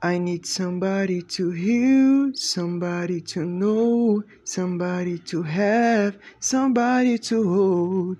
I need somebody to heal, somebody to know, somebody to have, somebody to hold.